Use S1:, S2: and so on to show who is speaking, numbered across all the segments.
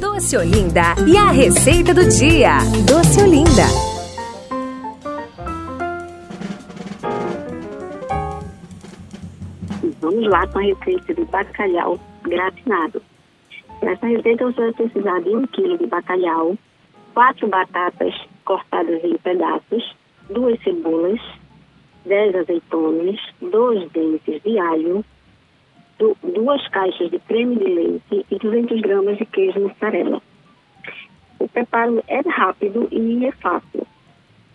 S1: Doce Olinda e a receita do dia. Doce Olinda.
S2: Vamos lá com a receita de bacalhau gratinado. Nessa receita você vai precisar de um quilo de bacalhau, quatro batatas cortadas em pedaços, duas cebolas, dez azeitonas, dois dentes de alho, duas caixas de creme de leite e 200 gramas de queijo mussarela. O preparo é rápido e é fácil.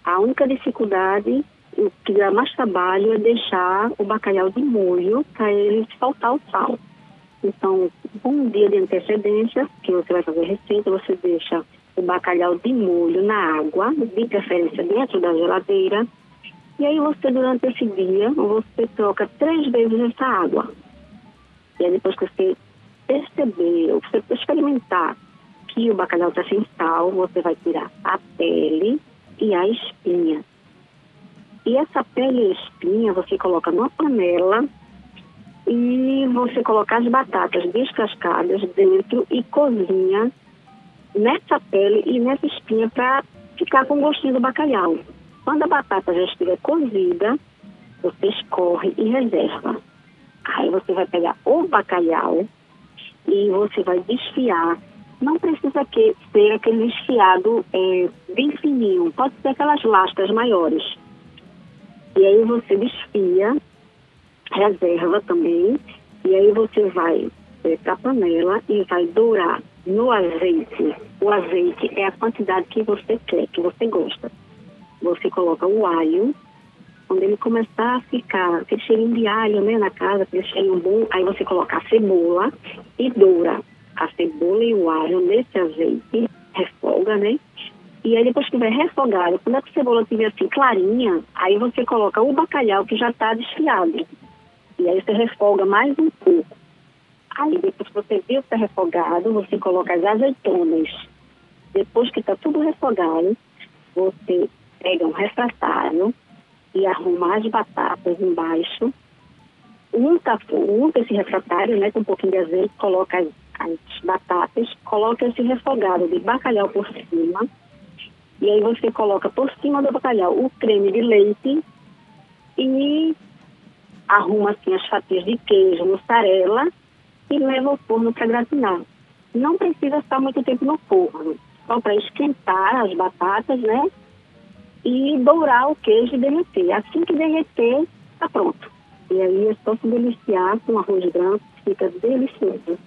S2: A única dificuldade, o que dá mais trabalho, é deixar o bacalhau de molho para ele faltar o sal. Então, um dia de antecedência, que você vai fazer a receita, você deixa o bacalhau de molho na água, de preferência dentro da geladeira. E aí você, durante esse dia, você troca três vezes essa água. E aí depois que você perceber, ou você experimentar que o bacalhau está sem sal, você vai tirar a pele e a espinha. E essa pele e espinha você coloca numa panela e você coloca as batatas descascadas dentro e cozinha nessa pele e nessa espinha para ficar com o gostinho do bacalhau. Quando a batata já estiver cozida, você escorre e reserva. Aí você vai pegar o bacalhau e você vai desfiar. Não precisa que, ser aquele desfiado é, bem fininho, pode ser aquelas lascas maiores. E aí você desfia, reserva também, e aí você vai é, para a panela e vai dourar no azeite. O azeite é a quantidade que você quer, que você gosta. Você coloca o alho, quando ele começar a ficar aquele cheirinho de alho né, na casa, aquele cheirinho bom, aí você coloca a cebola e doura a cebola e o alho nesse azeite, refoga, né? E aí depois que tiver refogado, quando a cebola estiver assim clarinha, aí você coloca o bacalhau que já está desfiado. E aí você refoga mais um pouco. Aí depois que você viu que está refogado, você coloca as azeitonas. Depois que está tudo refogado, você pega um refratário, e arruma as batatas embaixo, unta, unta esse refratário, né, com um pouquinho de azeite, coloca as, as batatas, coloca esse refogado de bacalhau por cima, e aí você coloca por cima do bacalhau o creme de leite e arruma assim as fatias de queijo, mussarela e leva ao forno para gratinar. Não precisa estar muito tempo no forno, só para esquentar as batatas, né? E dourar o queijo e derreter. Assim que derreter, está pronto. E aí é só se deliciar com arroz branco, fica delicioso.